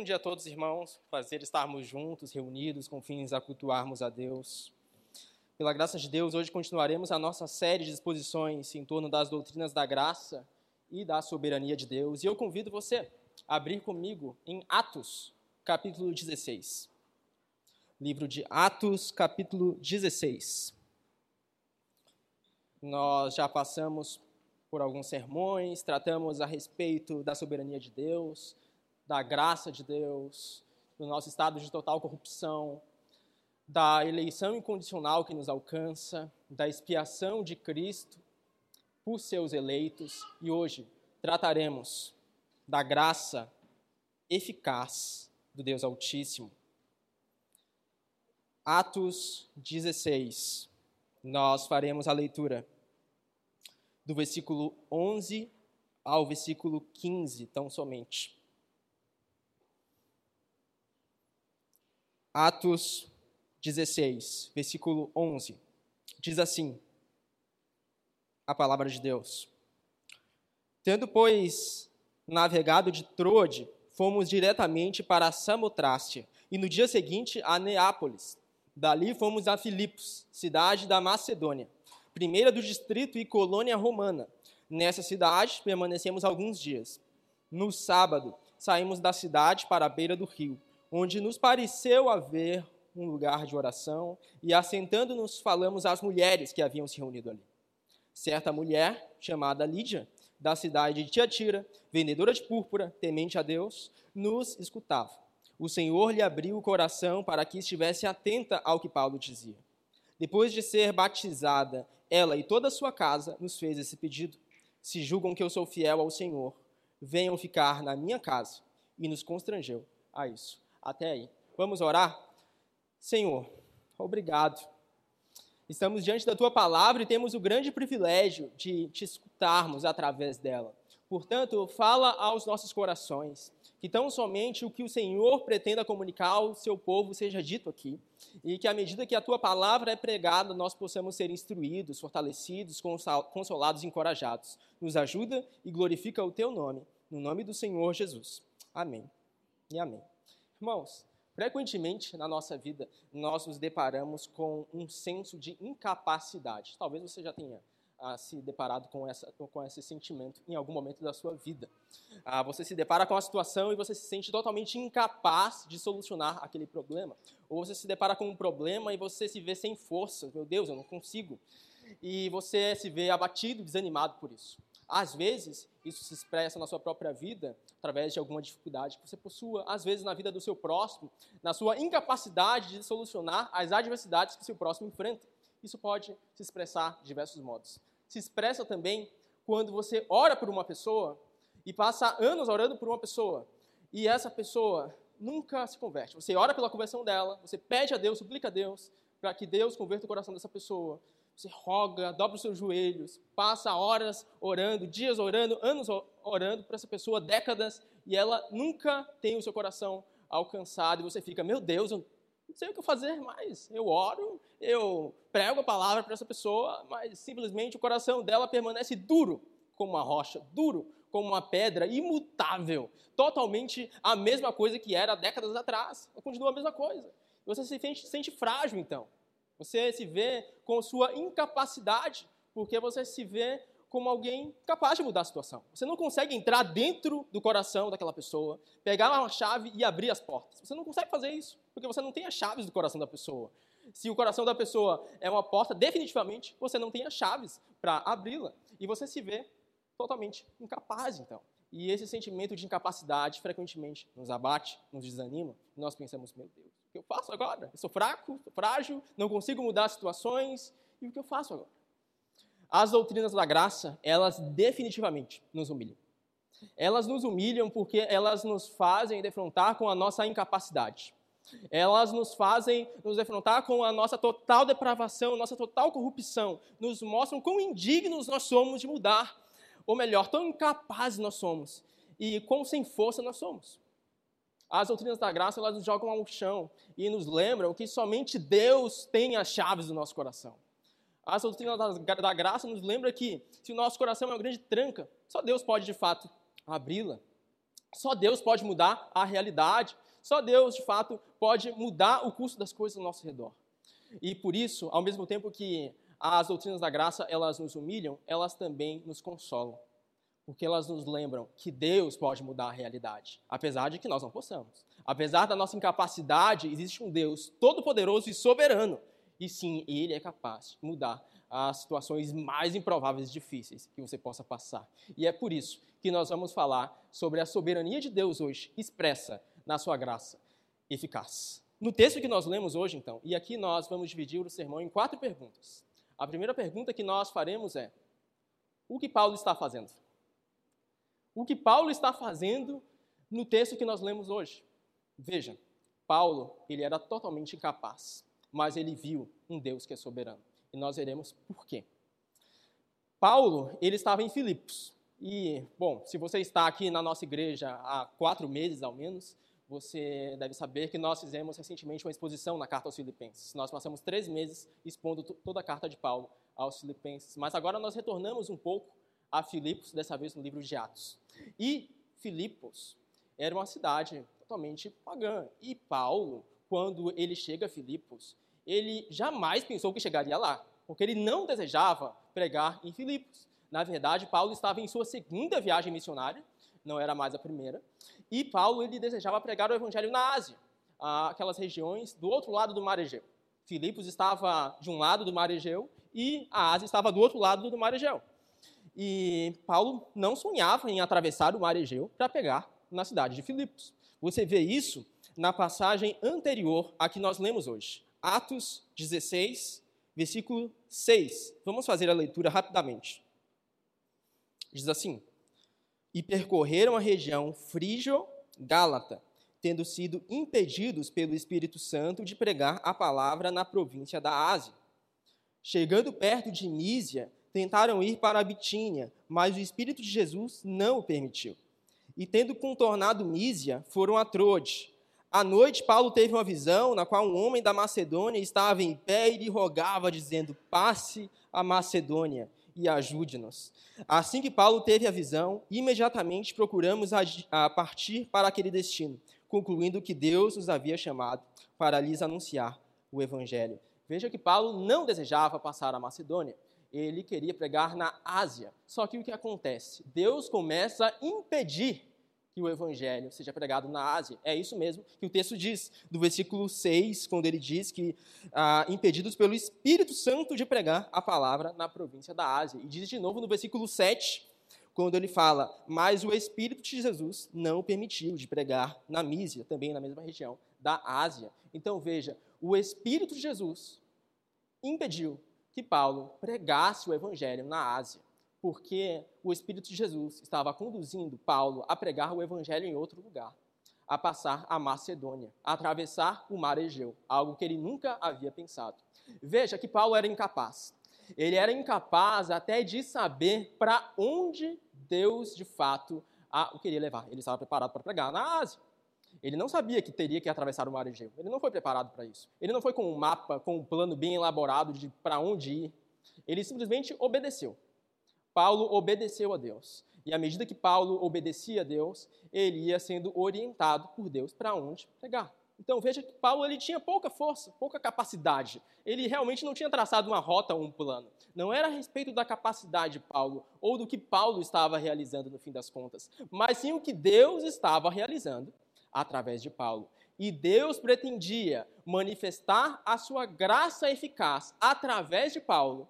Bom dia a todos, irmãos. Prazer estarmos juntos, reunidos, com fins a cultuarmos a Deus. Pela graça de Deus, hoje continuaremos a nossa série de exposições em torno das doutrinas da graça e da soberania de Deus. E eu convido você a abrir comigo em Atos, capítulo 16. Livro de Atos, capítulo 16. Nós já passamos por alguns sermões, tratamos a respeito da soberania de Deus, da graça de Deus, do nosso estado de total corrupção, da eleição incondicional que nos alcança, da expiação de Cristo por seus eleitos, e hoje trataremos da graça eficaz do Deus Altíssimo. Atos 16. Nós faremos a leitura do versículo 11 ao versículo 15, tão somente. Atos 16, versículo 11, diz assim: a palavra de Deus. Tendo, pois, navegado de Troade, fomos diretamente para Samotrácia, e no dia seguinte a Neápolis. Dali fomos a Filipos, cidade da Macedônia, primeira do distrito e colônia romana. Nessa cidade permanecemos alguns dias. No sábado, saímos da cidade para a beira do rio onde nos pareceu haver um lugar de oração, e assentando-nos falamos às mulheres que haviam se reunido ali. Certa mulher, chamada Lídia, da cidade de Tiatira, vendedora de púrpura, temente a Deus, nos escutava. O Senhor lhe abriu o coração para que estivesse atenta ao que Paulo dizia. Depois de ser batizada, ela e toda a sua casa nos fez esse pedido. Se julgam que eu sou fiel ao Senhor, venham ficar na minha casa. E nos constrangeu a isso até aí. Vamos orar? Senhor, obrigado. Estamos diante da tua palavra e temos o grande privilégio de te escutarmos através dela. Portanto, fala aos nossos corações, que tão somente o que o Senhor pretenda comunicar ao seu povo seja dito aqui, e que à medida que a tua palavra é pregada, nós possamos ser instruídos, fortalecidos, consolados e encorajados. Nos ajuda e glorifica o teu nome, no nome do Senhor Jesus. Amém e amém. Irmãos, frequentemente na nossa vida nós nos deparamos com um senso de incapacidade. Talvez você já tenha ah, se deparado com, essa, com esse sentimento em algum momento da sua vida. Ah, você se depara com a situação e você se sente totalmente incapaz de solucionar aquele problema. Ou você se depara com um problema e você se vê sem força. Meu Deus, eu não consigo. E você se vê abatido, desanimado por isso. Às vezes, isso se expressa na sua própria vida, através de alguma dificuldade que você possua, às vezes na vida do seu próximo, na sua incapacidade de solucionar as adversidades que seu próximo enfrenta. Isso pode se expressar de diversos modos. Se expressa também quando você ora por uma pessoa e passa anos orando por uma pessoa e essa pessoa nunca se converte. Você ora pela conversão dela, você pede a Deus, suplica a Deus para que Deus converta o coração dessa pessoa. Você roga, dobra os seus joelhos, passa horas orando, dias orando, anos orando para essa pessoa, décadas, e ela nunca tem o seu coração alcançado, e você fica, meu Deus, eu não sei o que fazer mais. Eu oro, eu prego a palavra para essa pessoa, mas simplesmente o coração dela permanece duro como uma rocha, duro como uma pedra, imutável, totalmente a mesma coisa que era décadas atrás. Continua a mesma coisa. Você se sente, sente frágil, então. Você se vê com sua incapacidade, porque você se vê como alguém capaz de mudar a situação. Você não consegue entrar dentro do coração daquela pessoa, pegar uma chave e abrir as portas. Você não consegue fazer isso, porque você não tem as chaves do coração da pessoa. Se o coração da pessoa é uma porta, definitivamente você não tem as chaves para abri-la. E você se vê totalmente incapaz, então. E esse sentimento de incapacidade frequentemente nos abate, nos desanima, e nós pensamos, meu Deus, o que eu faço agora? Eu sou fraco, sou frágil, não consigo mudar situações. E o que eu faço agora? As doutrinas da graça, elas definitivamente nos humilham. Elas nos humilham porque elas nos fazem defrontar com a nossa incapacidade. Elas nos fazem nos defrontar com a nossa total depravação, nossa total corrupção. Nos mostram quão indignos nós somos de mudar. Ou melhor, tão incapazes nós somos. E quão sem força nós somos. As doutrinas da graça, elas nos jogam ao chão e nos lembram que somente Deus tem as chaves do nosso coração. As doutrinas da graça nos lembram que se o nosso coração é uma grande tranca, só Deus pode de fato abri-la. Só Deus pode mudar a realidade. Só Deus, de fato, pode mudar o curso das coisas ao nosso redor. E por isso, ao mesmo tempo que as doutrinas da graça, elas nos humilham, elas também nos consolam. Porque elas nos lembram que Deus pode mudar a realidade, apesar de que nós não possamos. Apesar da nossa incapacidade, existe um Deus todo-poderoso e soberano. E sim, Ele é capaz de mudar as situações mais improváveis e difíceis que você possa passar. E é por isso que nós vamos falar sobre a soberania de Deus hoje, expressa na sua graça eficaz. No texto que nós lemos hoje, então, e aqui nós vamos dividir o sermão em quatro perguntas. A primeira pergunta que nós faremos é: o que Paulo está fazendo? O que Paulo está fazendo no texto que nós lemos hoje? Veja, Paulo, ele era totalmente incapaz, mas ele viu um Deus que é soberano. E nós veremos por quê. Paulo, ele estava em Filipos. E, bom, se você está aqui na nossa igreja há quatro meses ao menos, você deve saber que nós fizemos recentemente uma exposição na carta aos Filipenses. Nós passamos três meses expondo toda a carta de Paulo aos Filipenses. Mas agora nós retornamos um pouco a Filipos, dessa vez no livro de Atos. E Filipos era uma cidade totalmente pagã. E Paulo, quando ele chega a Filipos, ele jamais pensou que chegaria lá, porque ele não desejava pregar em Filipos. Na verdade, Paulo estava em sua segunda viagem missionária, não era mais a primeira, e Paulo ele desejava pregar o evangelho na Ásia, aquelas regiões do outro lado do Mar Egeu. Filipos estava de um lado do Mar Egeu e a Ásia estava do outro lado do Mar Egeu. E Paulo não sonhava em atravessar o Mar Egeu para pegar na cidade de Filipos. Você vê isso na passagem anterior a que nós lemos hoje, Atos 16, versículo 6. Vamos fazer a leitura rapidamente. Diz assim: e percorreram a região frígio-gálata, tendo sido impedidos pelo Espírito Santo de pregar a palavra na província da Ásia. Chegando perto de Mísia, tentaram ir para a Bitínia, mas o Espírito de Jesus não o permitiu. E tendo contornado Mísia, foram a Troade. À noite, Paulo teve uma visão na qual um homem da Macedônia estava em pé e lhe rogava, dizendo: Passe a Macedônia e ajude-nos. Assim que Paulo teve a visão, imediatamente procuramos a partir para aquele destino, concluindo que Deus nos havia chamado para lhes anunciar o Evangelho. Veja que Paulo não desejava passar a Macedônia, ele queria pregar na Ásia. Só que o que acontece? Deus começa a impedir que o evangelho seja pregado na Ásia. É isso mesmo que o texto diz, do versículo 6, quando ele diz que ah, impedidos pelo Espírito Santo de pregar a palavra na província da Ásia. E diz de novo no versículo 7, quando ele fala, mas o Espírito de Jesus não permitiu de pregar na Mísia, também na mesma região da Ásia. Então veja, o Espírito de Jesus impediu que Paulo pregasse o evangelho na Ásia porque o Espírito de Jesus estava conduzindo Paulo a pregar o evangelho em outro lugar, a passar a Macedônia, a atravessar o mar Egeu, algo que ele nunca havia pensado. Veja que Paulo era incapaz. Ele era incapaz até de saber para onde Deus de fato o queria levar. Ele estava preparado para pregar na Ásia. Ele não sabia que teria que atravessar o mar Egeu. Ele não foi preparado para isso. Ele não foi com um mapa, com um plano bem elaborado de para onde ir. Ele simplesmente obedeceu. Paulo obedeceu a Deus. E à medida que Paulo obedecia a Deus, ele ia sendo orientado por Deus para onde pregar. Então veja que Paulo ele tinha pouca força, pouca capacidade. Ele realmente não tinha traçado uma rota ou um plano. Não era a respeito da capacidade de Paulo ou do que Paulo estava realizando no fim das contas, mas sim o que Deus estava realizando através de Paulo. E Deus pretendia manifestar a sua graça eficaz através de Paulo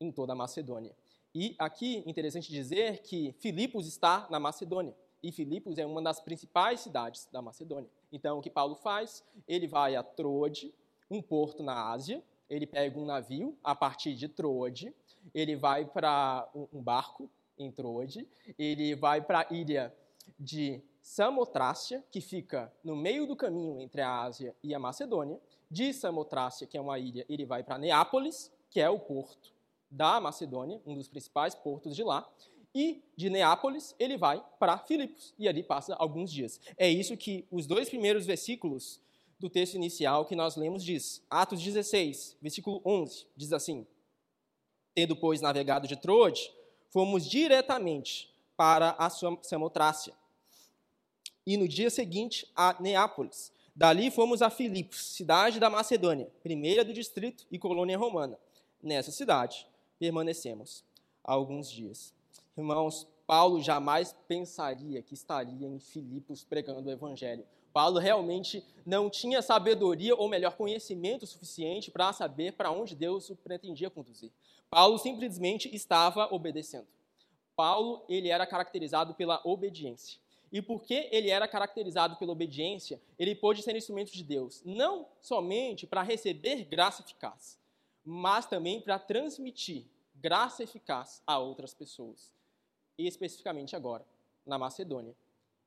em toda a Macedônia. E aqui, interessante dizer que Filipos está na Macedônia. E Filipos é uma das principais cidades da Macedônia. Então, o que Paulo faz? Ele vai a Troade, um porto na Ásia. Ele pega um navio a partir de Troade. Ele vai para um barco em Troade. Ele vai para a ilha de Samotrácia, que fica no meio do caminho entre a Ásia e a Macedônia. De Samotrácia, que é uma ilha, ele vai para Neápolis, que é o porto da Macedônia, um dos principais portos de lá, e de Neápolis ele vai para Filipos e ali passa alguns dias. É isso que os dois primeiros versículos do texto inicial que nós lemos diz. Atos 16, versículo 11, diz assim: Tendo, pois, navegado de Troade, fomos diretamente para a Samotrácia, e no dia seguinte a Neápolis. Dali fomos a Filipos, cidade da Macedônia, primeira do distrito e colônia romana. Nessa cidade permanecemos alguns dias. Irmãos, Paulo jamais pensaria que estaria em Filipos pregando o evangelho. Paulo realmente não tinha sabedoria, ou melhor, conhecimento suficiente para saber para onde Deus o pretendia conduzir. Paulo simplesmente estava obedecendo. Paulo, ele era caracterizado pela obediência. E porque ele era caracterizado pela obediência, ele pôde ser instrumento de Deus, não somente para receber graça eficaz, mas também para transmitir graça eficaz a outras pessoas. E especificamente agora, na Macedônia,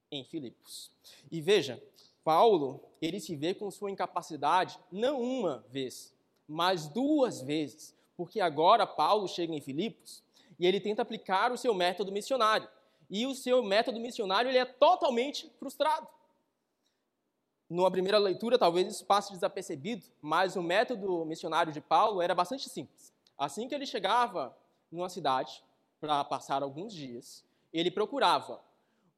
em Filipos. E veja, Paulo, ele se vê com sua incapacidade não uma vez, mas duas vezes, porque agora Paulo chega em Filipos e ele tenta aplicar o seu método missionário. E o seu método missionário ele é totalmente frustrado. Numa primeira leitura, talvez isso passe desapercebido, mas o método missionário de Paulo era bastante simples. Assim que ele chegava numa cidade para passar alguns dias, ele procurava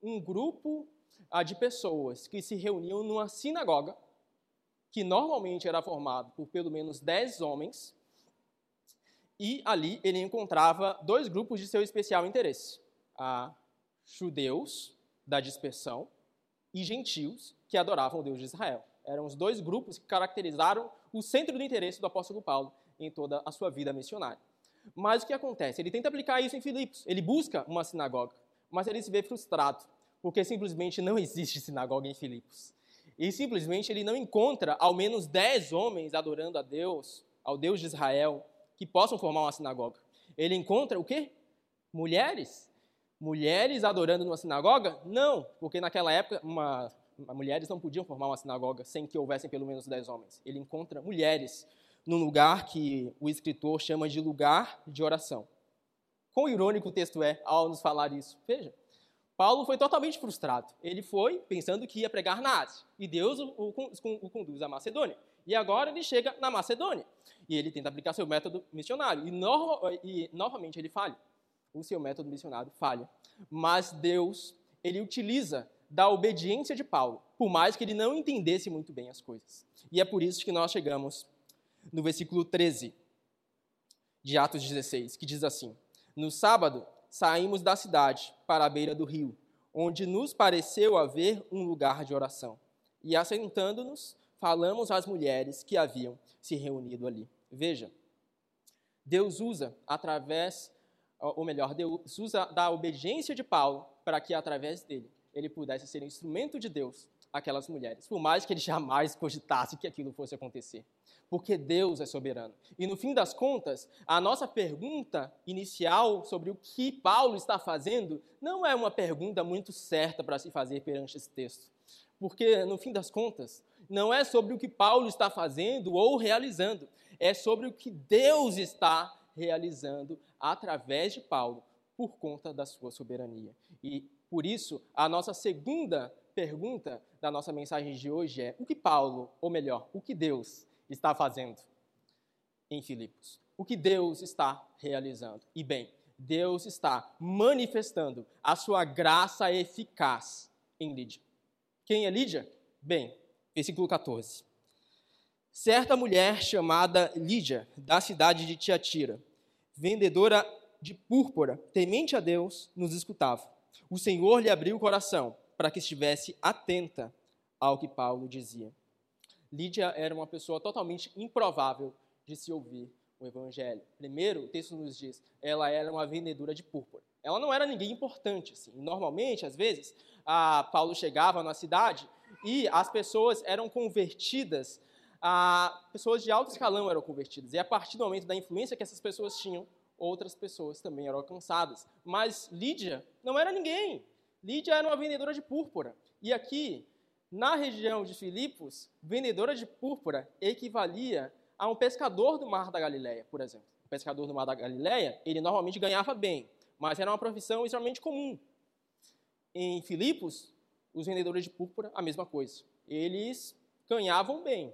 um grupo ah, de pessoas que se reuniam numa sinagoga, que normalmente era formado por pelo menos dez homens, e ali ele encontrava dois grupos de seu especial interesse: a judeus da dispersão e gentios que adoravam o Deus de Israel. Eram os dois grupos que caracterizaram o centro do interesse do apóstolo Paulo em toda a sua vida missionária. Mas o que acontece? Ele tenta aplicar isso em Filipos. Ele busca uma sinagoga, mas ele se vê frustrado, porque simplesmente não existe sinagoga em Filipos. E simplesmente ele não encontra ao menos dez homens adorando a Deus, ao Deus de Israel, que possam formar uma sinagoga. Ele encontra o quê? Mulheres mulheres adorando numa sinagoga? Não, porque naquela época uma, mulheres não podiam formar uma sinagoga sem que houvessem pelo menos dez homens. Ele encontra mulheres num lugar que o escritor chama de lugar de oração. Quão irônico o texto é ao nos falar isso. Veja, Paulo foi totalmente frustrado. Ele foi pensando que ia pregar na Ásia, e Deus o, o, o conduz à Macedônia. E agora ele chega na Macedônia, e ele tenta aplicar seu método missionário, e, no, e novamente ele falha o seu método missionário falha. Mas Deus, ele utiliza da obediência de Paulo, por mais que ele não entendesse muito bem as coisas. E é por isso que nós chegamos no versículo 13 de Atos 16, que diz assim: No sábado saímos da cidade para a beira do rio, onde nos pareceu haver um lugar de oração. E assentando-nos, falamos às mulheres que haviam se reunido ali. Veja, Deus usa através ou melhor, Deus usa da obediência de Paulo para que, através dele, ele pudesse ser instrumento de Deus àquelas mulheres, por mais que ele jamais cogitasse que aquilo fosse acontecer. Porque Deus é soberano. E no fim das contas, a nossa pergunta inicial sobre o que Paulo está fazendo não é uma pergunta muito certa para se fazer perante esse texto. Porque, no fim das contas, não é sobre o que Paulo está fazendo ou realizando, é sobre o que Deus está realizando através de Paulo por conta da sua soberania. E por isso, a nossa segunda pergunta da nossa mensagem de hoje é: o que Paulo, ou melhor, o que Deus está fazendo em Filipos? O que Deus está realizando? E bem, Deus está manifestando a sua graça eficaz em Lídia. Quem é Lídia? Bem, versículo 14. Certa mulher chamada Lídia, da cidade de Tiatira, vendedora de púrpura, temente a Deus, nos escutava. O Senhor lhe abriu o coração para que estivesse atenta ao que Paulo dizia. Lídia era uma pessoa totalmente improvável de se ouvir o evangelho. Primeiro, o texto nos diz, ela era uma vendedora de púrpura. Ela não era ninguém importante, assim. Normalmente, às vezes, Paulo chegava na cidade e as pessoas eram convertidas a pessoas de alto escalão eram convertidas. E a partir do momento da influência que essas pessoas tinham, outras pessoas também eram alcançadas. Mas Lídia não era ninguém. Lídia era uma vendedora de púrpura. E aqui, na região de Filipos, vendedora de púrpura equivalia a um pescador do Mar da Galileia, por exemplo. O pescador do Mar da Galileia, ele normalmente ganhava bem, mas era uma profissão extremamente comum. Em Filipos, os vendedores de púrpura, a mesma coisa. Eles ganhavam bem,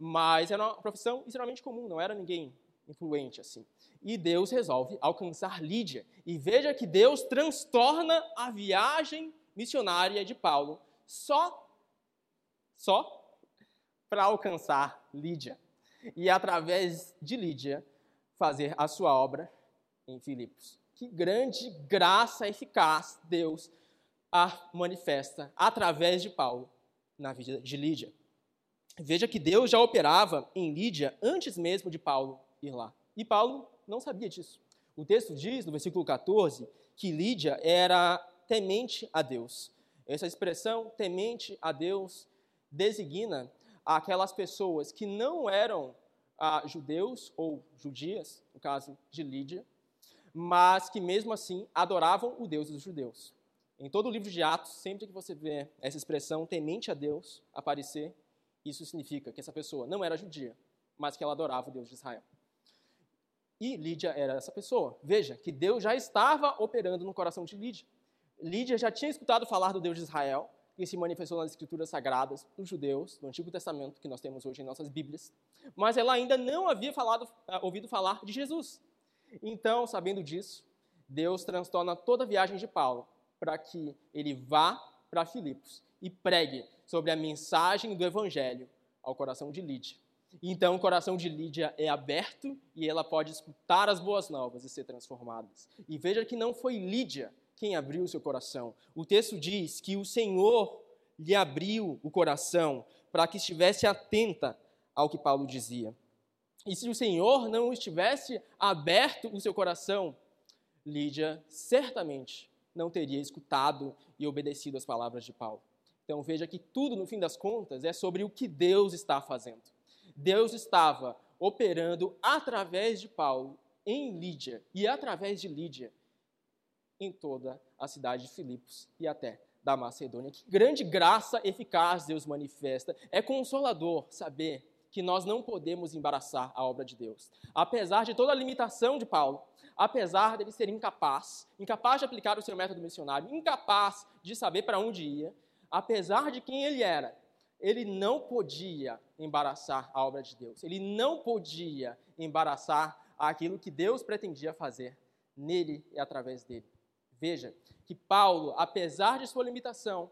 mas era uma profissão extremamente comum, não era ninguém influente assim. E Deus resolve alcançar Lídia. E veja que Deus transtorna a viagem missionária de Paulo só, só para alcançar Lídia. E através de Lídia, fazer a sua obra em Filipos. Que grande graça eficaz Deus a manifesta através de Paulo na vida de Lídia. Veja que Deus já operava em Lídia antes mesmo de Paulo ir lá. E Paulo não sabia disso. O texto diz, no versículo 14, que Lídia era temente a Deus. Essa expressão, temente a Deus, designa aquelas pessoas que não eram ah, judeus ou judias, no caso de Lídia, mas que mesmo assim adoravam o Deus dos judeus. Em todo o livro de Atos, sempre que você vê essa expressão temente a Deus aparecer, isso significa que essa pessoa não era judia, mas que ela adorava o Deus de Israel. E Lídia era essa pessoa. Veja que Deus já estava operando no coração de Lídia. Lídia já tinha escutado falar do Deus de Israel, que se manifestou nas escrituras sagradas dos judeus, do Antigo Testamento, que nós temos hoje em nossas Bíblias, mas ela ainda não havia falado, ah, ouvido falar de Jesus. Então, sabendo disso, Deus transtorna toda a viagem de Paulo para que ele vá para Filipos e pregue sobre a mensagem do Evangelho ao coração de Lídia. Então, o coração de Lídia é aberto e ela pode escutar as boas novas e ser transformada. E veja que não foi Lídia quem abriu o seu coração. O texto diz que o Senhor lhe abriu o coração para que estivesse atenta ao que Paulo dizia. E se o Senhor não estivesse aberto o seu coração, Lídia certamente não teria escutado e obedecido as palavras de Paulo. Então veja que tudo, no fim das contas, é sobre o que Deus está fazendo. Deus estava operando através de Paulo em Lídia e através de Lídia em toda a cidade de Filipos e até da Macedônia. Que grande graça eficaz Deus manifesta. É consolador saber que nós não podemos embaraçar a obra de Deus. Apesar de toda a limitação de Paulo, apesar dele ser incapaz, incapaz de aplicar o seu método missionário, incapaz de saber para onde ia, apesar de quem ele era, ele não podia embaraçar a obra de Deus. Ele não podia embaraçar aquilo que Deus pretendia fazer nele e através dele. Veja que Paulo, apesar de sua limitação,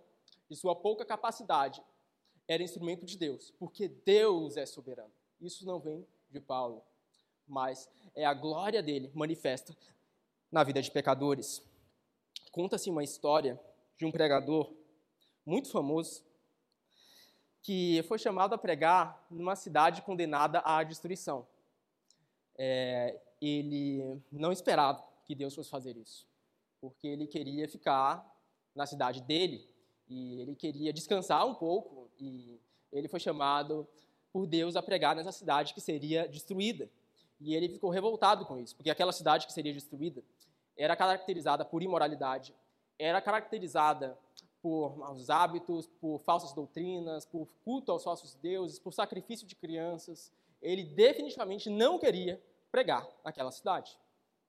de sua pouca capacidade, era instrumento de Deus, porque Deus é soberano. Isso não vem de Paulo, mas é a glória dele manifesta na vida de pecadores. Conta-se uma história de um pregador muito famoso que foi chamado a pregar numa cidade condenada à destruição. É, ele não esperava que Deus fosse fazer isso, porque ele queria ficar na cidade dele e ele queria descansar um pouco e ele foi chamado por Deus a pregar nessa cidade que seria destruída. E ele ficou revoltado com isso, porque aquela cidade que seria destruída era caracterizada por imoralidade, era caracterizada por maus hábitos, por falsas doutrinas, por culto aos falsos deuses, por sacrifício de crianças. Ele definitivamente não queria pregar naquela cidade.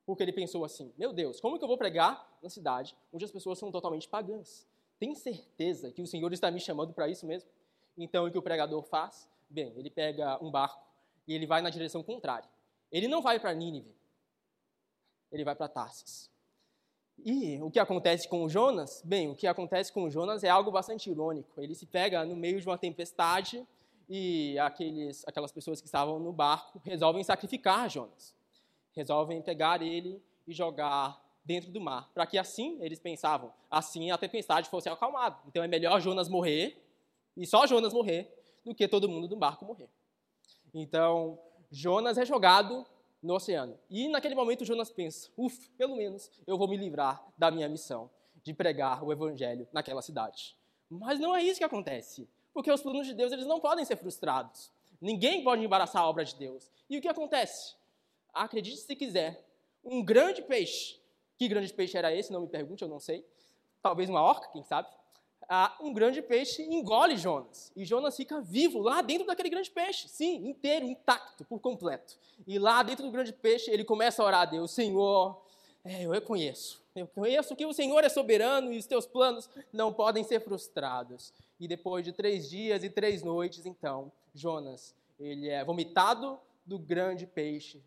Porque ele pensou assim: meu Deus, como que eu vou pregar na cidade onde as pessoas são totalmente pagãs? Tem certeza que o Senhor está me chamando para isso mesmo? Então, o que o pregador faz? Bem, ele pega um barco e ele vai na direção contrária. Ele não vai para Nínive, ele vai para Tarsis. E o que acontece com o Jonas? Bem, o que acontece com o Jonas é algo bastante irônico. Ele se pega no meio de uma tempestade e aqueles, aquelas pessoas que estavam no barco resolvem sacrificar Jonas. Resolvem pegar ele e jogar dentro do mar, para que assim, eles pensavam, assim a tempestade fosse acalmada. Então é melhor Jonas morrer, e só Jonas morrer, do que todo mundo do barco morrer. Então, Jonas é jogado no oceano. E naquele momento Jonas pensa: ufa, pelo menos eu vou me livrar da minha missão de pregar o evangelho naquela cidade. Mas não é isso que acontece, porque os planos de Deus eles não podem ser frustrados. Ninguém pode embaraçar a obra de Deus. E o que acontece? Acredite se quiser, um grande peixe. Que grande peixe era esse? Não me pergunte, eu não sei. Talvez uma orca, quem sabe? Ah, um grande peixe engole Jonas. E Jonas fica vivo lá dentro daquele grande peixe. Sim, inteiro, intacto, por completo. E lá dentro do grande peixe, ele começa a orar a Deus: Senhor, é, eu reconheço. Eu conheço que o Senhor é soberano e os teus planos não podem ser frustrados. E depois de três dias e três noites, então, Jonas, ele é vomitado do grande peixe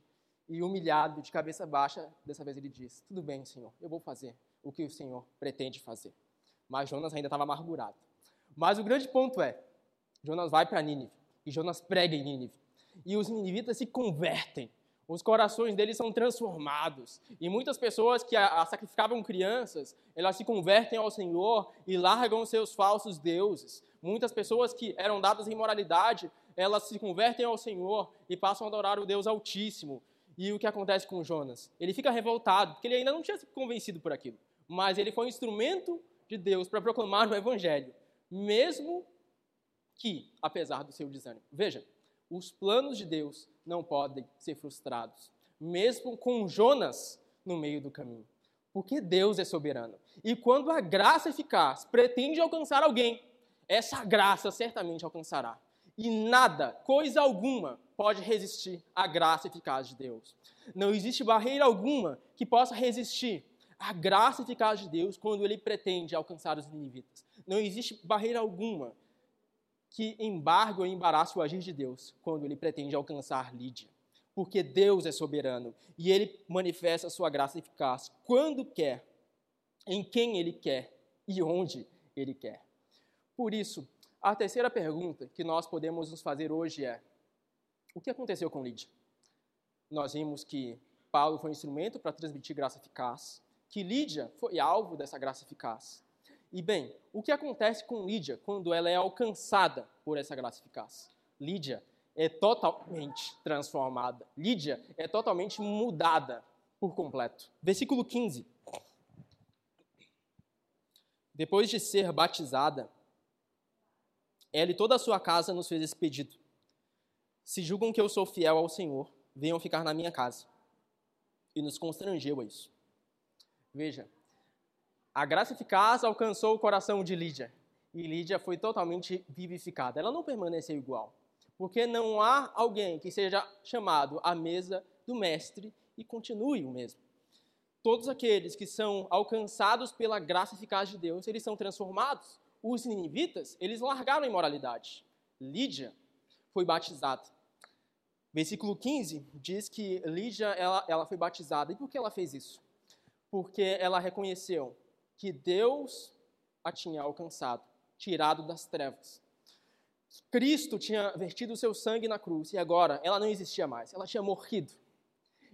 e humilhado de cabeça baixa. Dessa vez ele diz: Tudo bem, Senhor, eu vou fazer o que o Senhor pretende fazer mas Jonas ainda estava amargurado. Mas o grande ponto é, Jonas vai para Nínive e Jonas prega em Nínive. E os ninivitas se convertem. Os corações deles são transformados. E muitas pessoas que a, a sacrificavam crianças, elas se convertem ao Senhor e largam seus falsos deuses. Muitas pessoas que eram dadas em moralidade, elas se convertem ao Senhor e passam a adorar o Deus Altíssimo. E o que acontece com Jonas? Ele fica revoltado, porque ele ainda não tinha se convencido por aquilo. Mas ele foi um instrumento de Deus para proclamar o Evangelho, mesmo que, apesar do seu desânimo. Veja, os planos de Deus não podem ser frustrados, mesmo com Jonas no meio do caminho, porque Deus é soberano. E quando a graça eficaz pretende alcançar alguém, essa graça certamente alcançará. E nada, coisa alguma, pode resistir à graça eficaz de Deus. Não existe barreira alguma que possa resistir à graça eficaz de Deus quando ele pretende alcançar os ninivitas. Não existe barreira alguma que embargue ou embarace o agir de Deus quando ele pretende alcançar Lídia. Porque Deus é soberano e ele manifesta a sua graça eficaz quando quer, em quem ele quer e onde ele quer. Por isso, a terceira pergunta que nós podemos nos fazer hoje é: o que aconteceu com Lídia? Nós vimos que Paulo foi um instrumento para transmitir graça eficaz, que Lídia foi alvo dessa graça eficaz. E bem, o que acontece com Lídia quando ela é alcançada por essa graça eficaz? Lídia é totalmente transformada. Lídia é totalmente mudada por completo. Versículo 15. Depois de ser batizada, ela e toda a sua casa nos fez esse pedido. Se julgam que eu sou fiel ao Senhor, venham ficar na minha casa. E nos constrangeu a isso. Veja, a graça eficaz alcançou o coração de Lídia e Lídia foi totalmente vivificada. Ela não permaneceu igual, porque não há alguém que seja chamado à mesa do mestre e continue o mesmo. Todos aqueles que são alcançados pela graça eficaz de Deus, eles são transformados. Os ninivitas, eles largaram a imoralidade. Lídia foi batizada. Versículo 15 diz que Lídia ela, ela foi batizada. E por que ela fez isso? Porque ela reconheceu que Deus a tinha alcançado, tirado das trevas. Cristo tinha vertido o seu sangue na cruz e agora ela não existia mais, ela tinha morrido.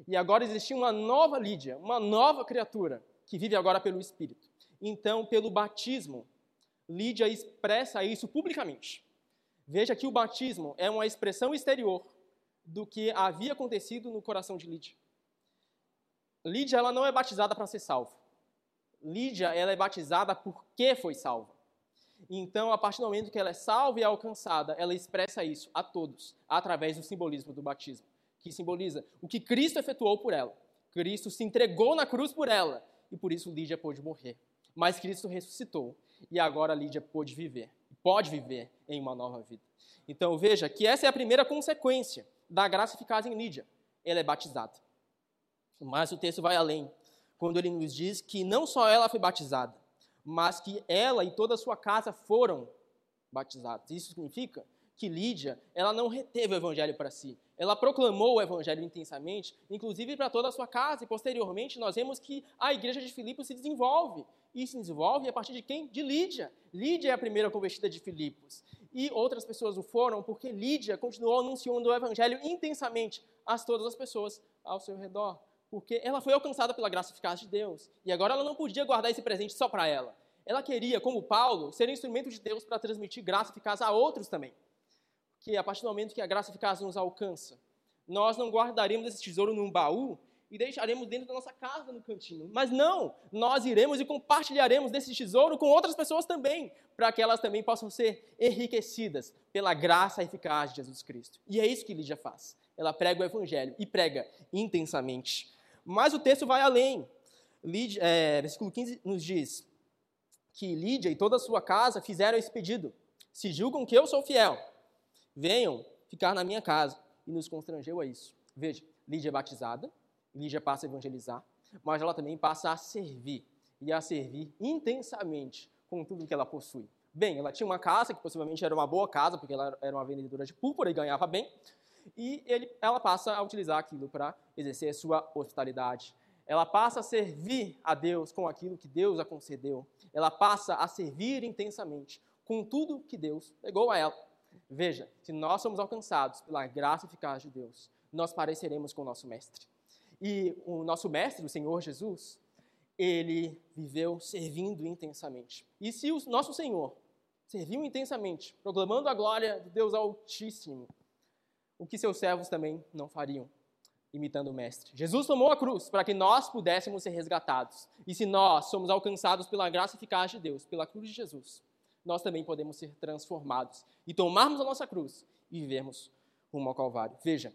E agora existia uma nova Lídia, uma nova criatura que vive agora pelo Espírito. Então, pelo batismo, Lídia expressa isso publicamente. Veja que o batismo é uma expressão exterior do que havia acontecido no coração de Lídia. Lídia ela não é batizada para ser salva. Lídia, ela é batizada porque foi salva. Então, a partir do momento que ela é salva e alcançada, ela expressa isso a todos, através do simbolismo do batismo, que simboliza o que Cristo efetuou por ela. Cristo se entregou na cruz por ela, e por isso Lídia pôde morrer. Mas Cristo ressuscitou, e agora Lídia pôde viver, pode viver em uma nova vida. Então, veja que essa é a primeira consequência da graça eficaz em Lídia. Ela é batizada. Mas o texto vai além quando ele nos diz que não só ela foi batizada, mas que ela e toda a sua casa foram batizados. Isso significa que Lídia, ela não reteve o evangelho para si. Ela proclamou o evangelho intensamente, inclusive para toda a sua casa, e posteriormente nós vemos que a igreja de Filipos se desenvolve. E se desenvolve a partir de quem? De Lídia. Lídia é a primeira convertida de Filipos. E outras pessoas o foram porque Lídia continuou anunciando o evangelho intensamente a todas as pessoas ao seu redor porque ela foi alcançada pela graça eficaz de Deus. E agora ela não podia guardar esse presente só para ela. Ela queria, como Paulo, ser um instrumento de Deus para transmitir graça eficaz a outros também. Porque a partir do momento que a graça eficaz nos alcança, nós não guardaremos esse tesouro num baú e deixaremos dentro da nossa casa no cantinho. Mas não, nós iremos e compartilharemos desse tesouro com outras pessoas também, para que elas também possam ser enriquecidas pela graça eficaz de Jesus Cristo. E é isso que Lídia faz. Ela prega o evangelho e prega intensamente. Mas o texto vai além. Lídia, é, versículo 15 nos diz que Lídia e toda a sua casa fizeram esse pedido. Se julgam que eu sou fiel, venham ficar na minha casa. E nos constrangeu a isso. Veja, Lídia é batizada, Lídia passa a evangelizar, mas ela também passa a servir, e a servir intensamente com tudo que ela possui. Bem, ela tinha uma casa, que possivelmente era uma boa casa, porque ela era uma vendedora de púrpura e ganhava bem, e ele, ela passa a utilizar aquilo para exercer sua hospitalidade. Ela passa a servir a Deus com aquilo que Deus a concedeu. Ela passa a servir intensamente com tudo que Deus pegou a ela. Veja, se nós somos alcançados pela graça eficaz de Deus, nós pareceremos com o nosso Mestre. E o nosso Mestre, o Senhor Jesus, ele viveu servindo intensamente. E se o nosso Senhor serviu intensamente, proclamando a glória de Deus Altíssimo, o que seus servos também não fariam, imitando o Mestre. Jesus tomou a cruz para que nós pudéssemos ser resgatados. E se nós somos alcançados pela graça eficaz de Deus, pela cruz de Jesus, nós também podemos ser transformados e tomarmos a nossa cruz e vivermos rumo ao Calvário. Veja,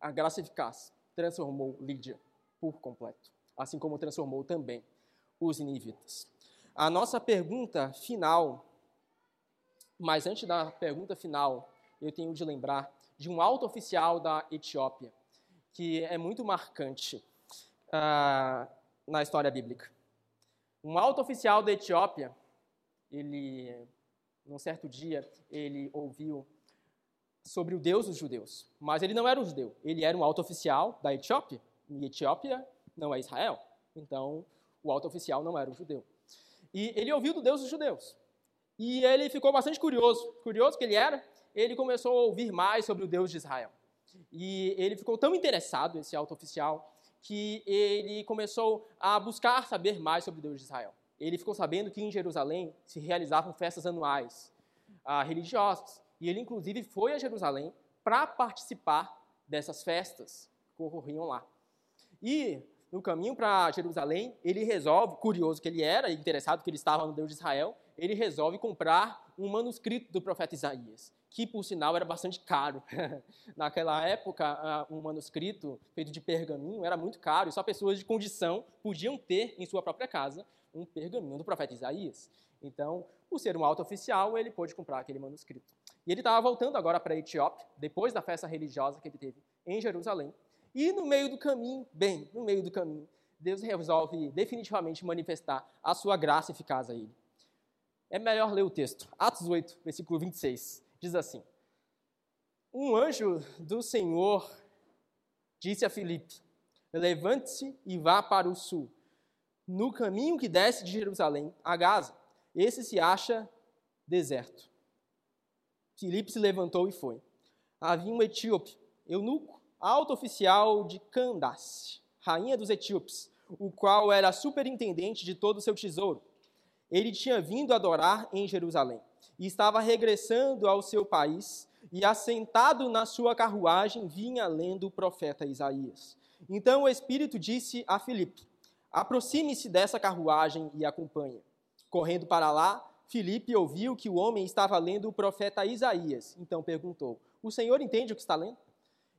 a graça eficaz transformou Lídia por completo, assim como transformou também os inivitas. A nossa pergunta final, mas antes da pergunta final, eu tenho de lembrar de um alto oficial da Etiópia, que é muito marcante uh, na história bíblica. Um alto oficial da Etiópia, ele, num certo dia, ele ouviu sobre o Deus dos judeus. Mas ele não era um judeu, ele era um alto oficial da Etiópia. E Etiópia não é Israel. Então, o alto oficial não era um judeu. E ele ouviu do Deus dos judeus. E ele ficou bastante curioso. Curioso que ele era, ele começou a ouvir mais sobre o Deus de Israel. E ele ficou tão interessado, esse alto oficial, que ele começou a buscar saber mais sobre o Deus de Israel ele ficou sabendo que em Jerusalém se realizavam festas anuais ah, religiosas. E ele, inclusive, foi a Jerusalém para participar dessas festas que ocorriam lá. E, no caminho para Jerusalém, ele resolve, curioso que ele era, interessado que ele estava no Deus de Israel, ele resolve comprar um manuscrito do profeta Isaías, que, por sinal, era bastante caro. Naquela época, um manuscrito feito de pergaminho era muito caro e só pessoas de condição podiam ter em sua própria casa um pergaminho do profeta Isaías. Então, por ser um alto oficial, ele pôde comprar aquele manuscrito. E ele estava voltando agora para a Etiópia, depois da festa religiosa que ele teve em Jerusalém. E no meio do caminho, bem, no meio do caminho, Deus resolve definitivamente manifestar a sua graça eficaz a ele. É melhor ler o texto. Atos 8, versículo 26. Diz assim: Um anjo do Senhor disse a Filipe: Levante-se e vá para o sul no caminho que desce de Jerusalém a Gaza. Esse se acha deserto. Filipe se levantou e foi. Havia um etíope, eunuco, alto oficial de Candace, rainha dos etíopes, o qual era superintendente de todo o seu tesouro. Ele tinha vindo adorar em Jerusalém e estava regressando ao seu país e, assentado na sua carruagem, vinha lendo o profeta Isaías. Então o Espírito disse a Filipe: Aproxime-se dessa carruagem e acompanhe. Correndo para lá, Filipe ouviu que o homem estava lendo o profeta Isaías. Então perguntou: O senhor entende o que está lendo?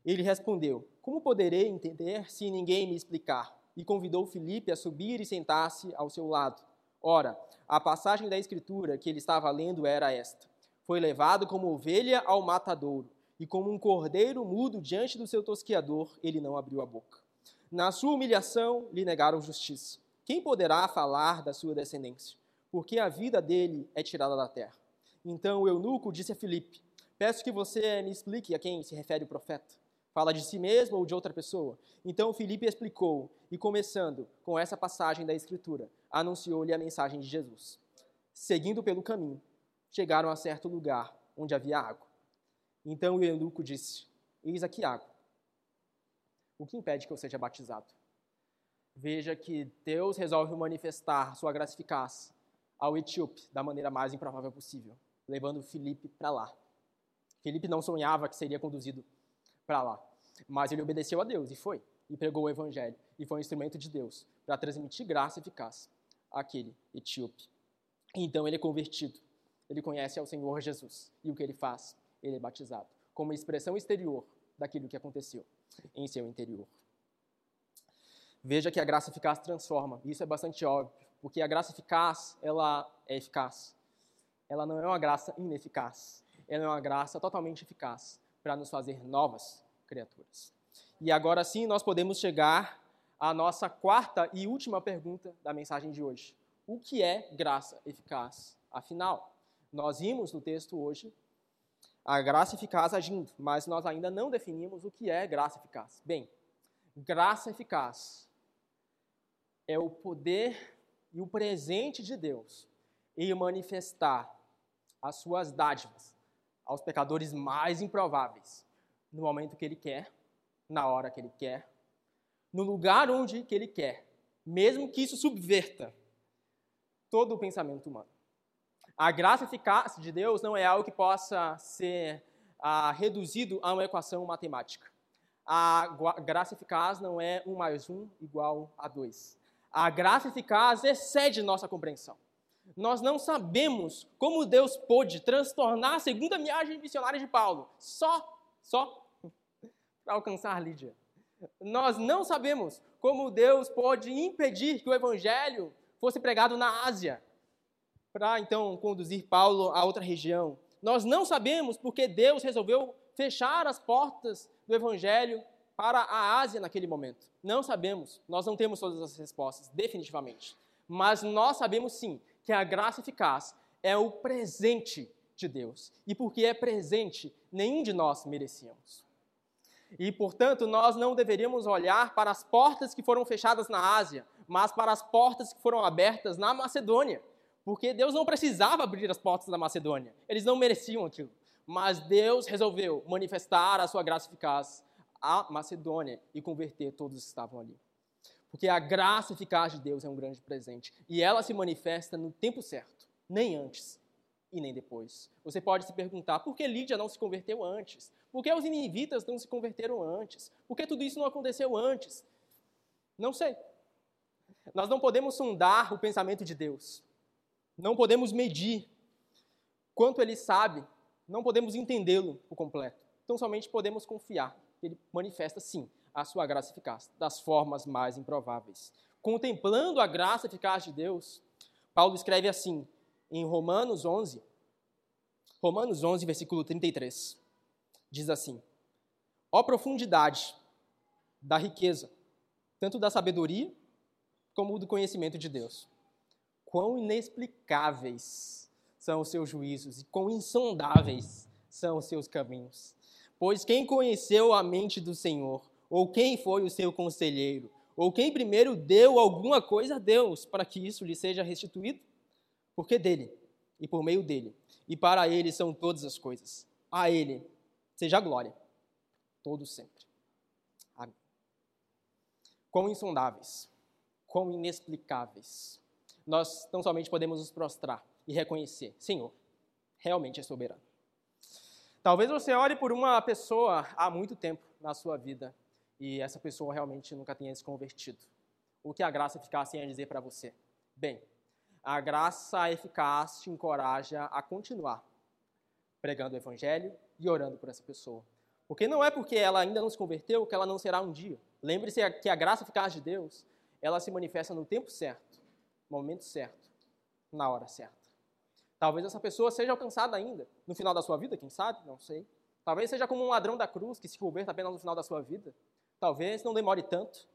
Ele respondeu: Como poderei entender se ninguém me explicar? E convidou Filipe a subir e sentar-se ao seu lado. Ora, a passagem da escritura que ele estava lendo era esta: Foi levado como ovelha ao matadouro, e como um cordeiro mudo diante do seu tosquiador, ele não abriu a boca. Na sua humilhação, lhe negaram justiça. Quem poderá falar da sua descendência? Porque a vida dele é tirada da terra. Então o eunuco disse a Filipe: Peço que você me explique a quem se refere o profeta. Fala de si mesmo ou de outra pessoa? Então Filipe explicou, e começando com essa passagem da Escritura, anunciou-lhe a mensagem de Jesus. Seguindo pelo caminho, chegaram a certo lugar onde havia água. Então o eunuco disse: Eis aqui água o que impede que eu seja batizado? Veja que Deus resolve manifestar sua graça eficaz ao etíope da maneira mais improvável possível, levando Filipe para lá. Filipe não sonhava que seria conduzido para lá, mas ele obedeceu a Deus e foi, e pregou o evangelho, e foi um instrumento de Deus para transmitir graça eficaz àquele etíope. Então ele é convertido, ele conhece ao Senhor Jesus, e o que ele faz? Ele é batizado, como expressão exterior daquilo que aconteceu em seu interior. Veja que a graça eficaz transforma. Isso é bastante óbvio, porque a graça eficaz, ela é eficaz. Ela não é uma graça ineficaz. Ela é uma graça totalmente eficaz para nos fazer novas criaturas. E agora sim, nós podemos chegar à nossa quarta e última pergunta da mensagem de hoje. O que é graça eficaz? Afinal, nós vimos no texto hoje a graça eficaz agindo, mas nós ainda não definimos o que é graça eficaz. Bem, graça eficaz é o poder e o presente de Deus em manifestar as suas dádivas aos pecadores mais improváveis, no momento que ele quer, na hora que ele quer, no lugar onde que ele quer, mesmo que isso subverta todo o pensamento humano. A graça eficaz de Deus não é algo que possa ser ah, reduzido a uma equação matemática. A graça eficaz não é um mais um igual a dois. A graça eficaz excede nossa compreensão. Nós não sabemos como Deus pôde transtornar a segunda viagem missionária de Paulo, só, só para alcançar Lídia. Nós não sabemos como Deus pode impedir que o evangelho fosse pregado na Ásia, para então conduzir Paulo a outra região. Nós não sabemos porque Deus resolveu fechar as portas do evangelho para a Ásia naquele momento. Não sabemos, nós não temos todas as respostas, definitivamente. Mas nós sabemos sim que a graça eficaz é o presente de Deus. E porque é presente, nenhum de nós merecíamos. E, portanto, nós não deveríamos olhar para as portas que foram fechadas na Ásia, mas para as portas que foram abertas na Macedônia. Porque Deus não precisava abrir as portas da Macedônia, eles não mereciam aquilo. Mas Deus resolveu manifestar a sua graça eficaz à Macedônia e converter todos que estavam ali. Porque a graça eficaz de Deus é um grande presente e ela se manifesta no tempo certo, nem antes e nem depois. Você pode se perguntar por que Lídia não se converteu antes? Por que os inivitas não se converteram antes? Por que tudo isso não aconteceu antes? Não sei. Nós não podemos sondar o pensamento de Deus. Não podemos medir quanto ele sabe. Não podemos entendê-lo por completo. Então somente podemos confiar. Ele manifesta sim a sua graça eficaz, das formas mais improváveis. Contemplando a graça eficaz de Deus, Paulo escreve assim, em Romanos 11, Romanos 11, versículo 33, diz assim: Ó profundidade da riqueza, tanto da sabedoria como do conhecimento de Deus. Quão inexplicáveis são os seus juízos e quão insondáveis são os seus caminhos. Pois quem conheceu a mente do Senhor? Ou quem foi o seu conselheiro? Ou quem primeiro deu alguma coisa a Deus para que isso lhe seja restituído? Porque dele, e por meio dele, e para ele são todas as coisas. A ele seja a glória, todo sempre. Amém. Quão insondáveis, quão inexplicáveis. Nós não somente podemos nos prostrar e reconhecer, Senhor, realmente é soberano. Talvez você ore por uma pessoa há muito tempo na sua vida e essa pessoa realmente nunca tenha se convertido. O que a graça eficaz tem a dizer para você? Bem, a graça eficaz te encoraja a continuar pregando o evangelho e orando por essa pessoa. Porque não é porque ela ainda não se converteu que ela não será um dia. Lembre-se que a graça eficaz de Deus, ela se manifesta no tempo certo, no momento certo, na hora certa. Talvez essa pessoa seja alcançada ainda, no final da sua vida, quem sabe, não sei. Talvez seja como um ladrão da cruz que se converta apenas no final da sua vida. Talvez não demore tanto,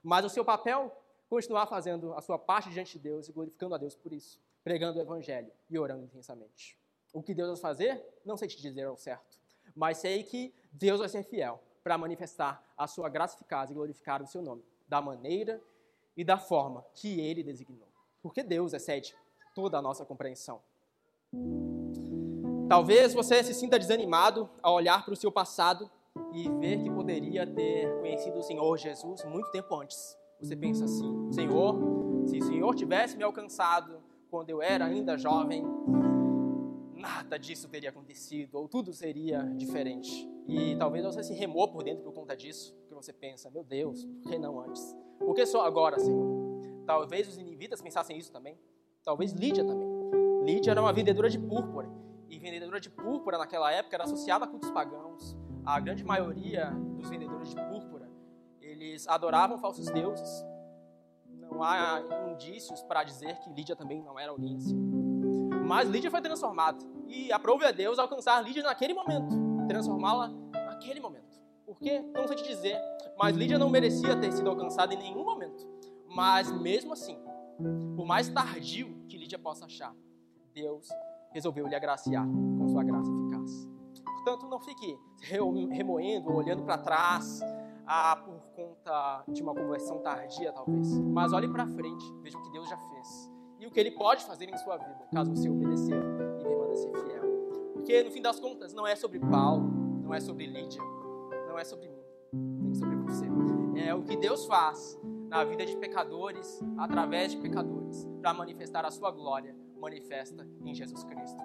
mas o seu papel continuar fazendo a sua parte diante de Deus e glorificando a Deus por isso, pregando o evangelho e orando intensamente. O que Deus vai fazer, não sei te dizer ao certo, mas sei que Deus vai ser fiel para manifestar a sua graça eficaz e glorificar o seu nome, da maneira e da forma que ele designou. Porque Deus excede toda a nossa compreensão. Talvez você se sinta desanimado ao olhar para o seu passado e ver que poderia ter conhecido o Senhor Jesus muito tempo antes. Você pensa assim: Senhor, se o Senhor tivesse me alcançado quando eu era ainda jovem, nada disso teria acontecido, ou tudo seria diferente. E talvez você se remou por dentro por conta disso, porque você pensa: meu Deus, por que não antes? Por que só agora, Senhor? Talvez os inivitas pensassem isso também. Talvez Lídia também. Lídia era uma vendedora de púrpura. E vendedora de púrpura naquela época era associada a cultos pagãos a grande maioria dos vendedores de púrpura, eles adoravam falsos deuses. Não há indícios para dizer que Lídia também não era assim. Mas Lídia foi transformada. E aprove a Deus alcançar Lídia naquele momento. Transformá-la naquele momento. Por quê? Não sei te dizer. Mas Lídia não merecia ter sido alcançada em nenhum momento. Mas mesmo assim, por mais tardio que Lídia possa achar, Deus resolveu lhe agraciar com sua graça eficaz. Portanto, não fique remoendo, olhando para trás, ah, por conta de uma conversão tardia, talvez. Mas olhe para frente, veja o que Deus já fez e o que Ele pode fazer em sua vida, caso você obedecer e permanecer. fiel. Porque no fim das contas não é sobre Paulo, não é sobre Lídia, não é sobre mim, nem sobre você. É o que Deus faz na vida de pecadores, através de pecadores, para manifestar a sua glória, manifesta em Jesus Cristo.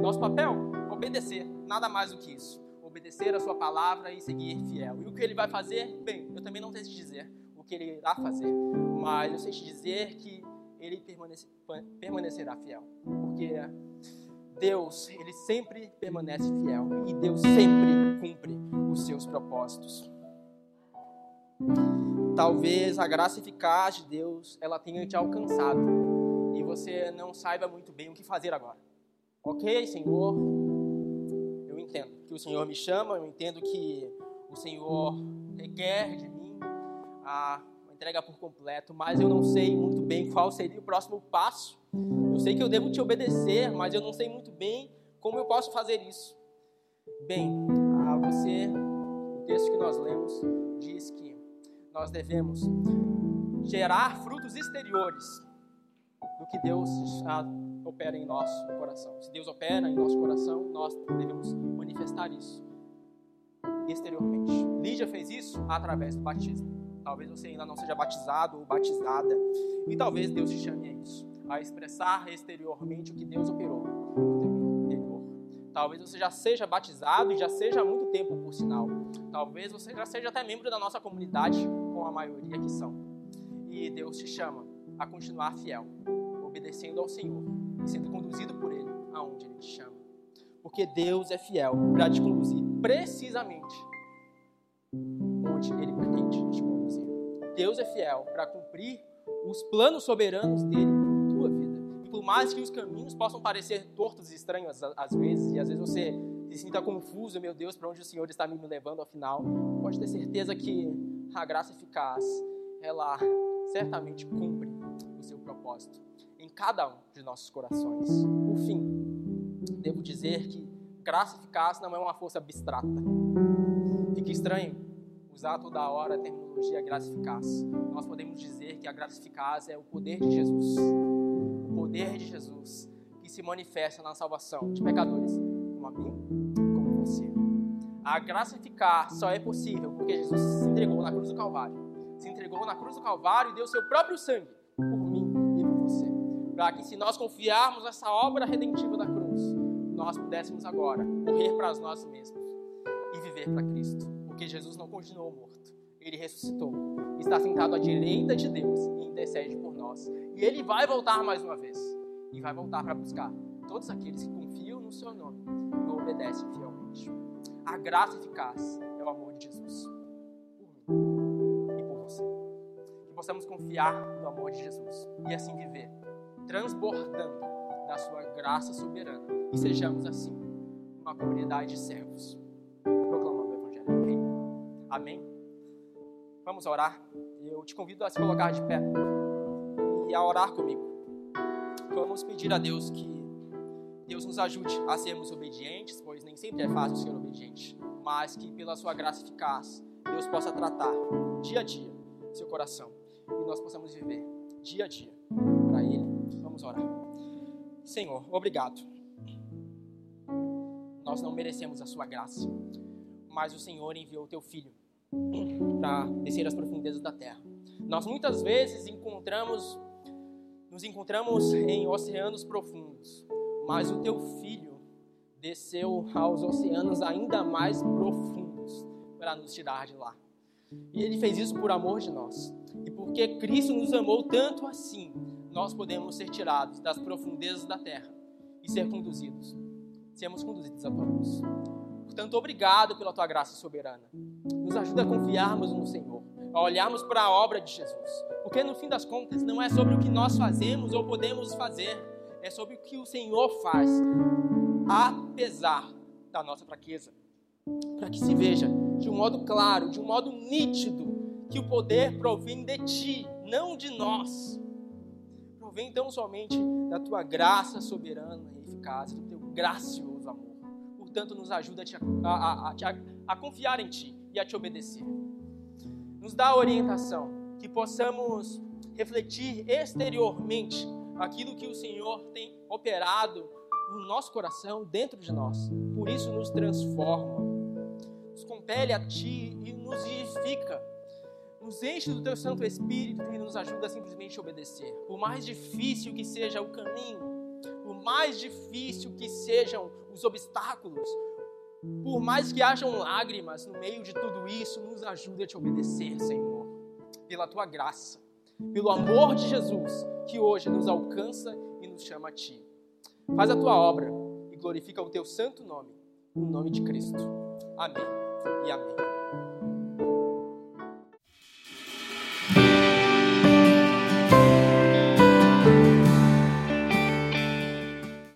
Nosso papel? Obedecer, nada mais do que isso. Obedecer a sua palavra e seguir fiel. E o que ele vai fazer? Bem, eu também não sei te dizer o que ele irá fazer, mas eu sei te dizer que ele permanecerá fiel. Porque Deus, ele sempre permanece fiel e Deus sempre cumpre os seus propósitos. Talvez a graça eficaz de Deus ela tenha te alcançado você não saiba muito bem o que fazer agora. Ok, Senhor, eu entendo que o Senhor me chama, eu entendo que o Senhor requer de mim a entrega por completo, mas eu não sei muito bem qual seria o próximo passo. Eu sei que eu devo te obedecer, mas eu não sei muito bem como eu posso fazer isso. Bem, a você, o texto que nós lemos diz que nós devemos gerar frutos exteriores do que Deus opera em nosso coração. Se Deus opera em nosso coração, nós devemos manifestar isso exteriormente. Lídia fez isso através do batismo. Talvez você ainda não seja batizado ou batizada, e talvez Deus te chame a isso, a expressar exteriormente o que Deus operou no teu interior. Talvez você já seja batizado e já seja há muito tempo, por sinal. Talvez você já seja até membro da nossa comunidade, com a maioria que são. E Deus te chama a continuar fiel, obedecendo ao Senhor e sendo conduzido por Ele aonde Ele te chama. Porque Deus é fiel para te conduzir precisamente onde Ele pretende te conduzir. Deus é fiel para cumprir os planos soberanos dele na tua vida. E por mais que os caminhos possam parecer tortos e estranhos às vezes, e às vezes você se sinta confuso, meu Deus, para onde o Senhor está me levando ao final, pode ter certeza que a graça eficaz, ela certamente cumpre propósito em cada um de nossos corações. Por fim, devo dizer que graça eficaz não é uma força abstrata. Fica estranho usar toda hora a terminologia graça eficaz. Nós podemos dizer que a graça eficaz é o poder de Jesus. O poder de Jesus que se manifesta na salvação de pecadores como a mim, como você. A graça eficaz só é possível porque Jesus se entregou na cruz do Calvário. Se entregou na cruz do Calvário e deu seu próprio sangue Para que, se nós confiarmos nessa obra redentiva da cruz, nós pudéssemos agora morrer para nós mesmos e viver para Cristo. Porque Jesus não continuou morto, ele ressuscitou. Está sentado à direita de Deus e intercede por nós. E ele vai voltar mais uma vez. E vai voltar para buscar todos aqueles que confiam no seu nome e obedecem fielmente. A graça eficaz é o amor de Jesus por mim e por você. Que possamos confiar no amor de Jesus e assim viver, transbordando da sua graça soberana e sejamos assim uma comunidade de servos proclamando o Evangelho. Amém? Vamos orar. Eu te convido a se colocar de pé e a orar comigo. Vamos pedir a Deus que Deus nos ajude a sermos obedientes, pois nem sempre é fácil ser obediente, mas que pela sua graça eficaz, Deus possa tratar dia a dia seu coração e nós possamos viver dia a dia para Ele. Vamos orar. Senhor, obrigado. Nós não merecemos a sua graça, mas o Senhor enviou o teu filho para descer as profundezas da terra. Nós muitas vezes encontramos nos encontramos em oceanos profundos, mas o teu filho desceu aos oceanos ainda mais profundos para nos tirar de lá. E ele fez isso por amor de nós. E porque Cristo nos amou tanto assim, nós podemos ser tirados das profundezas da terra e ser conduzidos. Sermos conduzidos a tua luz. Portanto, obrigado pela tua graça soberana. Nos ajuda a confiarmos no Senhor, a olharmos para a obra de Jesus. Porque no fim das contas, não é sobre o que nós fazemos ou podemos fazer, é sobre o que o Senhor faz, apesar da nossa fraqueza. Para que se veja de um modo claro, de um modo nítido, que o poder provém de ti, não de nós. Provém tão somente da tua graça soberana e eficaz, do teu gracioso amor. Portanto, nos ajuda a, te, a, a, a, confiar em ti e a te obedecer. Nos dá orientação que possamos refletir exteriormente aquilo que o Senhor tem operado no nosso coração, dentro de nós. Por isso nos transforma, nos compele a Ti e nos vivifica. Nos enche do Teu Santo Espírito e nos ajuda a simplesmente obedecer. Por mais difícil que seja o caminho, por mais difícil que sejam os obstáculos, por mais que hajam lágrimas no meio de tudo isso, nos ajude a te obedecer, Senhor, pela tua graça, pelo amor de Jesus, que hoje nos alcança e nos chama a ti. Faz a tua obra e glorifica o teu santo nome, no nome de Cristo. Amém e amém.